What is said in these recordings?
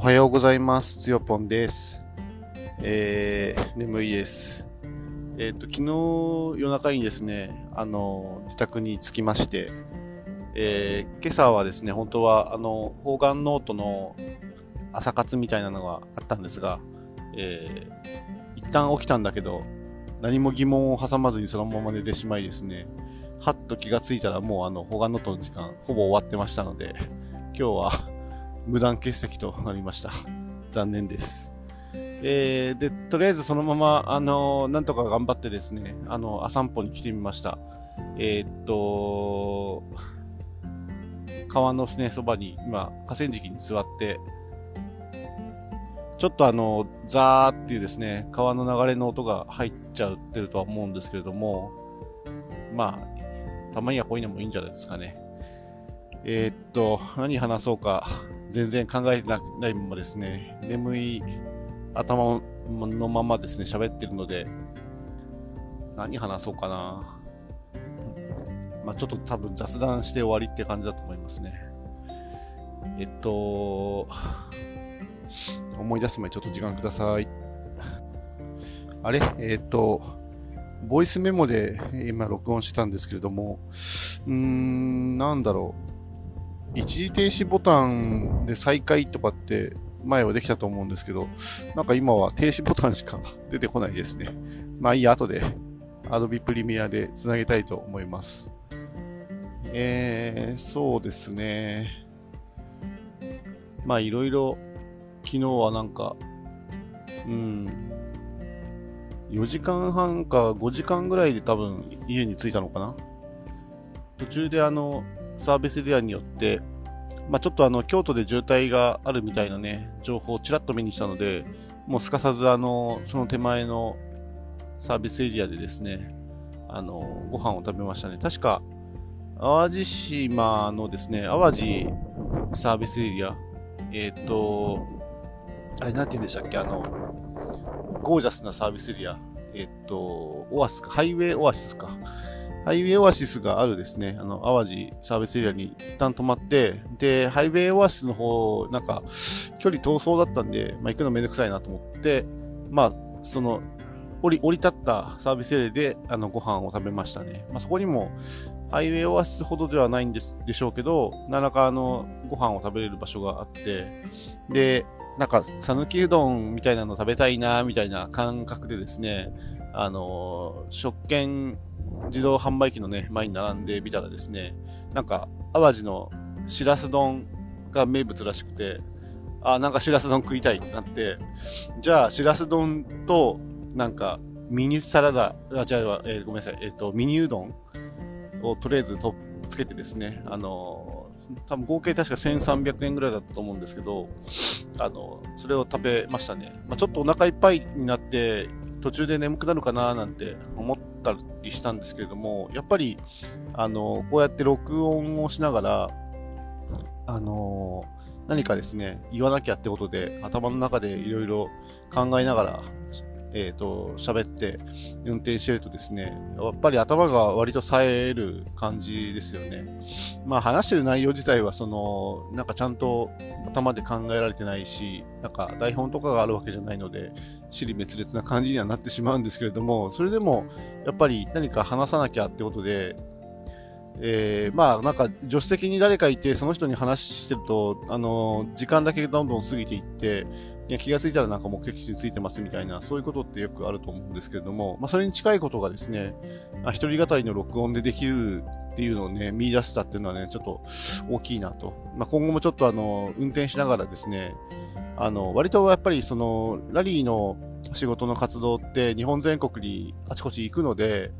おはようございます。つよぽんです。えー、眠いです。えっ、と、昨日夜中にですね、あの、自宅に着きまして、えー、今朝はですね、本当は、あの、方眼ノートの朝活みたいなのがあったんですが、えー、一旦起きたんだけど、何も疑問を挟まずにそのまま寝てしまいですね、はっと気がついたらもうあの、方眼ノートの時間、ほぼ終わってましたので、今日は無断欠席となりました。残念です。えー、で、とりあえずそのまま、あのなんとか頑張ってですね、あの、あ散歩に来てみました。えーっと、川のね、そばに、今、河川敷に座って、ちょっとあの、ザーっていうですね、川の流れの音が入っちゃってるとは思うんですけれども、まあ、たまにはこういうのもいいんじゃないですかね。えーっと、何話そうか、全然考えてないままですね、眠い頭のままですね、喋ってるので、何話そうかな。まあちょっと多分雑談して終わりって感じだと思いますね。えっと、思い出す前ちょっと時間ください。あれ？えっと、ボイスメモで今録音してたんですけれども、うーん、なんだろう。一時停止ボタンで再開とかって前はできたと思うんですけど、なんか今は停止ボタンしか出てこないですね。まあいいや、後で Adobe Premiere で繋げたいと思います。えー、そうですね。まあいろいろ、昨日はなんか、うん、4時間半か5時間ぐらいで多分家に着いたのかな。途中であの、サービスエリアによって、まあ、ちょっとあの、京都で渋滞があるみたいなね、情報をちらっと目にしたので、もうすかさずあの、その手前のサービスエリアでですね、あの、ご飯を食べましたね。確か、淡路島のですね、淡路サービスエリア、えっ、と、あれなんて言うんでしたっけ、あの、ゴージャスなサービスエリア、えっ、と、オアシスか、ハイウェイオアシスか。ハイウェイオアシスがあるですね、あの、淡路サービスエリアに一旦止まって、で、ハイウェイオアシスの方、なんか、距離遠そうだったんで、まあ、行くのめんどくさいなと思って、まあ、その、降り、降り立ったサービスエリアで、あの、ご飯を食べましたね。まあ、そこにも、ハイウェイオアシスほどではないんです、でしょうけど、何らかあの、ご飯を食べれる場所があって、で、なんか、讃岐うどんみたいなの食べたいな、みたいな感覚でですね、あの、食券自動販売機のね、前に並んでみたらですね、なんか、淡路のしらす丼が名物らしくて、あ、なんかしらす丼食いたいってなって、じゃあ、しらす丼と、なんか、ミニサラダ、あ、じゃあ、えーごめんなさい、えっ、と、ミニうどんをとりあえずとつけてですね、あの多分合計確か1300円ぐらいだったと思うんですけど、あのそれを食べましたね。まあ、ちょっとお腹いっぱいになって、途中で眠くなるかななんて思っったりしたんですけれども、やっぱり、あの、こうやって録音をしながら、あの、何かですね、言わなきゃってことで、頭の中でいろいろ考えながら、えっ、と、喋って運転してるとですね、やっぱり頭が割と冴える感じですよね。まあ話してる内容自体はその、なんかちゃんと頭で考えられてないし、なんか台本とかがあるわけじゃないので、尻滅裂な感じにはなってしまうんですけれども、それでもやっぱり何か話さなきゃってことで、えー、まあなんか助手席に誰かいてその人に話してると、あの時間だけどんどん過ぎていって、いや気がついたらなんか目的地についてますみたいな、そういうことってよくあると思うんですけれども、まあそれに近いことがですね、あ一人語りの録音でできるっていうのをね、見出したっていうのはね、ちょっと大きいなと。まあ今後もちょっとあの、運転しながらですね、あの、割とやっぱりその、ラリーの仕事の活動って日本全国にあちこち行くので、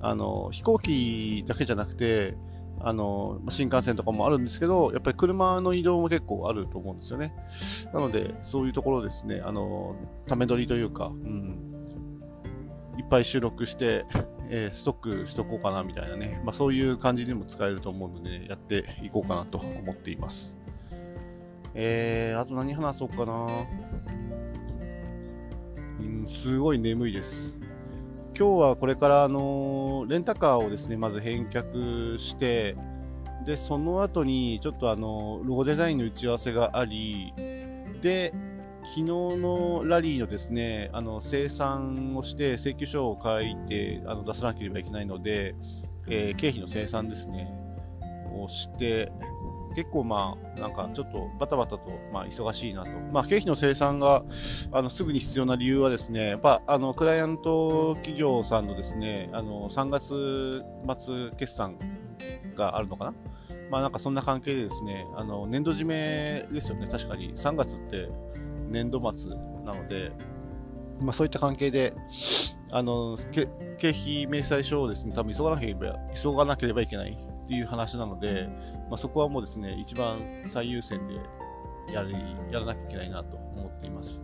あの、飛行機だけじゃなくて、あの、新幹線とかもあるんですけど、やっぱり車の移動も結構あると思うんですよね。なので、そういうところですね、あの、ため撮りというか、うん、いっぱい収録して、えーストックしとこうかなみたいなね、まあそういう感じにも使えると思うので、やっていこうかなと思っています。えー、あと何話そうかなうん、すごい眠いです。今日はこれからあのレンタカーをですね、まず返却して、で、その後にちょっとあのロゴデザインの打ち合わせがあり、で、昨日のラリーのですね、あの、生産をして請求書を書いてあの出さなければいけないので、えー、経費の生産ですね、をして、結構まあ、なんかちょっとバタバタと、まあ忙しいなと。まあ経費の生産が、あの、すぐに必要な理由はですね、やっぱ、あの、クライアント企業さんのですね、あの、3月末決算があるのかな？まあなんかそんな関係でですね、あの、年度締めですよね、確かに。3月って年度末なので、まあそういった関係で、あの、経費明細書をですね、多分急がなければ、急がなければいけないっていう話なので、まあそこはもうですね、一番最優先でやり、やらなきゃいけないなと思っています。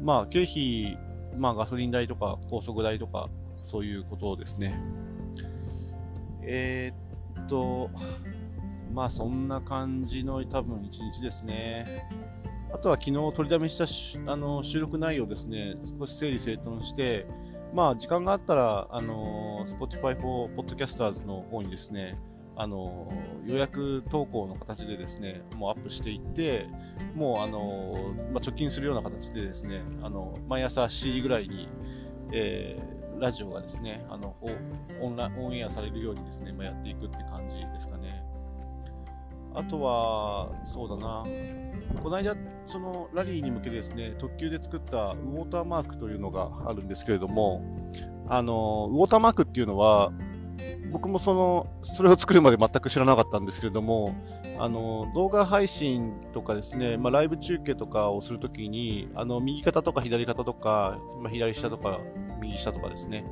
まあ経費、まあガソリン代とか高速代とか、そういうことですね。えー、っと、まあそんな感じの多分一日ですね。あとは昨日取りだめしたあの収録内容ですね、少し整理整頓して、まあ時間があったら、あの Spotify for Podcasters の方にですね、あの予約投稿の形でですね、もうアップしていって、もうあの、まあ、貯金するような形でですね、あの毎朝7時ぐらいに、えー、ラジオがですね、あのオンラオンエアされるようにですね、まあ、やっていくって感じですかね。あとは、そうだな。この間、そのラリーに向けてですね、特急で作ったウォーターマークというのがあるんですけれども、あの、ウォーターマークっていうのは、僕もその、それを作るまで全く知らなかったんですけれども、あの、動画配信とかですね、まあ、ライブ中継とかをするときに、あの、右肩とか左肩とか、まあ、左下とか、右下とかですね、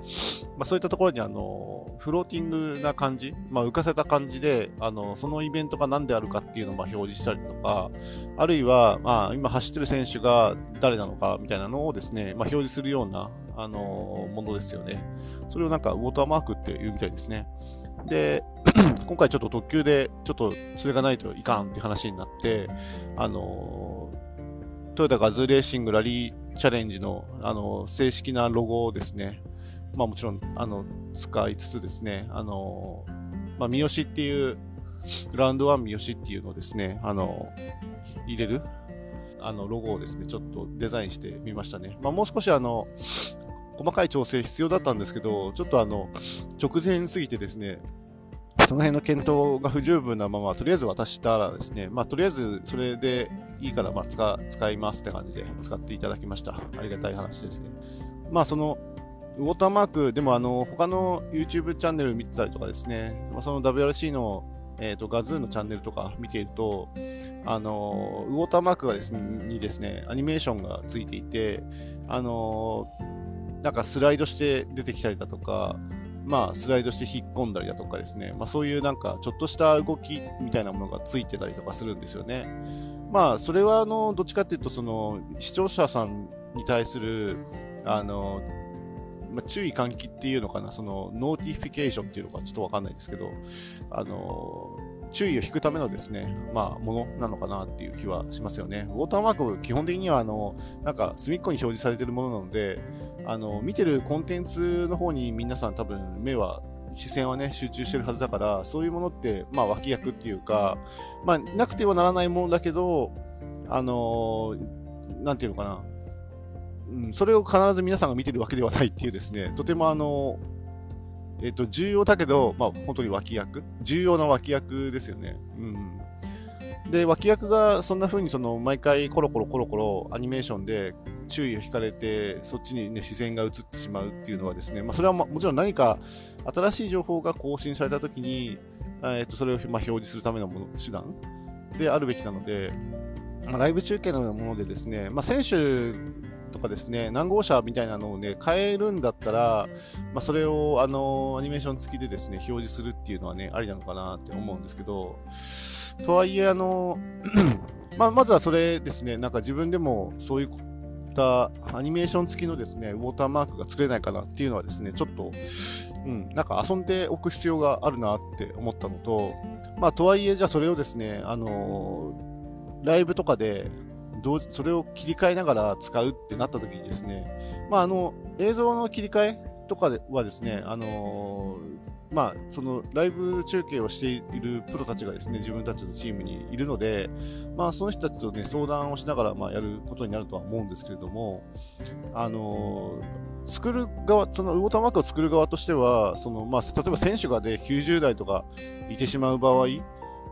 まあ、そういったところにあの、フローティングな感じ、まあ、浮かせた感じで、あの、そのイベントが何であるかっていうのをま表示したりとか、あるいは、まあ、今走ってる選手が誰なのかみたいなのをですね、まあ、表示するような、あの、ものですよね。それをなんか、ウォーターマークって言うみたいですね。で、今回ちょっと特急で、ちょっとそれがないといかんって話になって、あの、トヨタガズレーシングラリーチャレンジの、あの、正式なロゴをですね、まあもちろん、あの、使いつつですね、あの、まあ、三好っていう、ラウンドワン三好っていうのをですね、あの、入れる、あの、ロゴをですね、ちょっとデザインしてみましたね。まあもう少しあの、細かい調整必要だったんですけど、ちょっとあの、直前すぎてですね、その辺の検討が不十分なまま、とりあえず渡したらですね、まあ、とりあえずそれでいいから、まあ、使、使いますって感じで使っていただきました。ありがたい話ですね。まあ、その、ウォーターマーク、でもあの、他の YouTube チャンネル見てたりとかですね、ま、その WRC のえっ、ー、と、ガズーのチャンネルとか見ていると、あの、ウォーターマークがですね、にですね、アニメーションがついていて、あの、なんかスライドして出てきたりだとか、まあ、スライドして引っ込んだりだとかですね、まあ、そういうなんか、ちょっとした動きみたいなものがついてたりとかするんですよね。まあ、それは、あの、どっちかっていうと、その、視聴者さんに対する、あの、まあ、注意喚起っていうのかな、その、 notification っていうのかちょっとわかんないですけど、あの、注意を引くためのですね、まあ、ものなのかなっていう気はしますよね。ウォーターマーク、基本的には、あの、なんか、隅っこに表示されてるものなので、あの、見てるコンテンツの方に皆さん多分目は、視線はね、集中してるはずだから、そういうものって、まあ、脇役っていうか、まあ、なくてはならないものだけど、あのなんていうのかな、うん、それを必ず皆さんが見てるわけではないっていうですね、とてもあの、えっ、と、重要だけど、まあ、本当に脇役重要な脇役ですよね。うん。で、脇役がそんな風にその、毎回コロコロコロコロアニメーションで注意を引かれて、そっちにね、視線が移ってしまうっていうのはですね、まあ、それはもちろん何か新しい情報が更新された時に、えっ、と、それをまあ表示するためのもの、手段であるべきなので、まあ、ライブ中継のようなものでですね、まあ、選手とかですね、何号車みたいなのをね、変えるんだったら、まあ、それを、あの、アニメーション付きでですね、表示するっていうのはね、ありなのかなって思うんですけど、とはいえ、あの、まあ、まずはそれですね、なんか自分でもそういったアニメーション付きのですね、ウォーターマークが作れないかなっていうのはですね、ちょっと、うん、なんか遊んでおく必要があるなって思ったのと、まあ、とはいえ、じゃあそれをですね、あのライブとかで同時、それを切り替えながら使うってなった時にですね、まあ、あの、映像の切り替えとかではですね、あのまあ、そのライブ中継をしているプロたちがですね、自分たちのチームにいるので、まあ、その人たちとね、相談をしながら、まあ、やることになるとは思うんですけれども、あの、作る側、そのウォーターマークを作る側としては、その、まあ、例えば選手がで、ね、90代とかいてしまう場合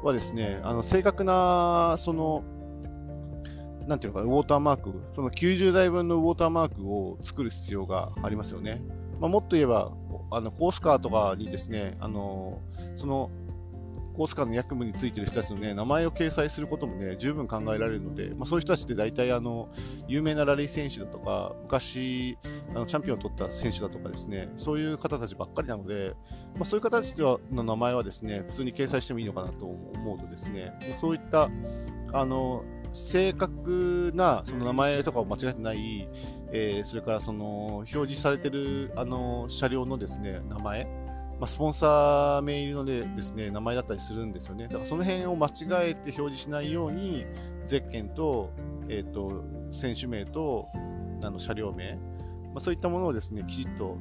はですね、あの、正確な、その、なんていうのかな、ウォーターマーク、その90台分のウォーターマークを作る必要がありますよね。まあ、もっと言えば、あのコースカーとかにですね、あのそのコースカーの役務についてる人たちの、ね、名前を掲載することも、ね、十分考えられるので、まあ、そういう人たちって大体あの有名なラリー選手だとか昔あのチャンピオンを取った選手だとかですねそういう方たちばっかりなので、まあ、そういう方たちの名前はですね普通に掲載してもいいのかなと思うとですねそういったあの正確なその名前とかを間違えてない、えー、それからその表示されてるあの車両のですね名前、まあ、スポンサー名入りのでですね名前だったりするんですよね。だからその辺を間違えて表示しないようにゼッケンと,、えーと、選手名とあの車両名、まあ、そういったものをですねきちっと。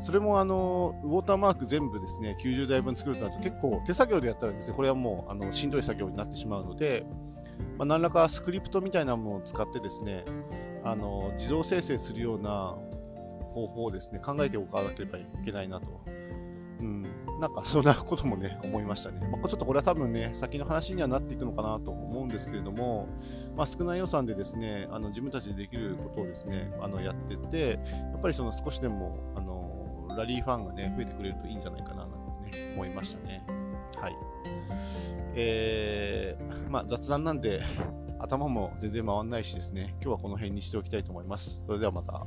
それもあのウォーターマーク全部ですね90台分作るとなると結構手作業でやったらですねこれはもうあのしんどい作業になってしまうので、まあ、何らかスクリプトみたいなものを使ってですねあの自動生成するような方法をですね考えておかなければいけないなと。うん、なんかそんなこともね、思いましたね。まあ、ちょっとこれは多分ね、先の話にはなっていくのかなと思うんですけれども、まあ、少ない予算でですね、あの自分たちでできることをですね、あのやってて、やっぱりその少しでもあのラリーファンがね、増えてくれるといいんじゃないかななんてね、思いましたね。はい。えー、まあ、雑談なんで、頭も全然回らないしですね、今日はこの辺にしておきたいと思います。それではまた。